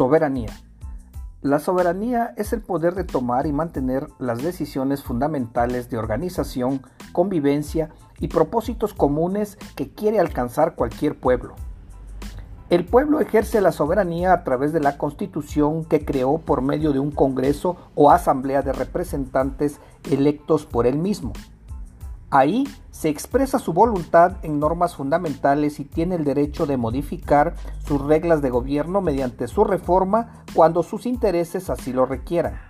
Soberanía. La soberanía es el poder de tomar y mantener las decisiones fundamentales de organización, convivencia y propósitos comunes que quiere alcanzar cualquier pueblo. El pueblo ejerce la soberanía a través de la constitución que creó por medio de un Congreso o Asamblea de representantes electos por él mismo. Ahí se expresa su voluntad en normas fundamentales y tiene el derecho de modificar sus reglas de gobierno mediante su reforma cuando sus intereses así lo requieran.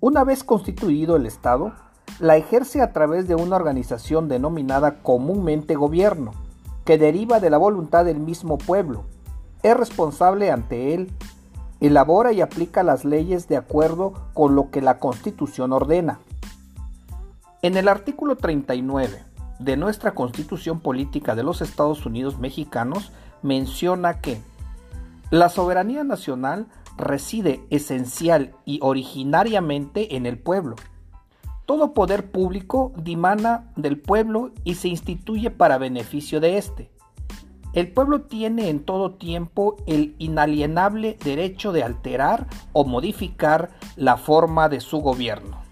Una vez constituido el Estado, la ejerce a través de una organización denominada comúnmente gobierno, que deriva de la voluntad del mismo pueblo. Es responsable ante él, elabora y aplica las leyes de acuerdo con lo que la Constitución ordena en el artículo 39 de nuestra Constitución Política de los Estados Unidos Mexicanos menciona que la soberanía nacional reside esencial y originariamente en el pueblo. Todo poder público dimana del pueblo y se instituye para beneficio de éste. El pueblo tiene en todo tiempo el inalienable derecho de alterar o modificar la forma de su gobierno.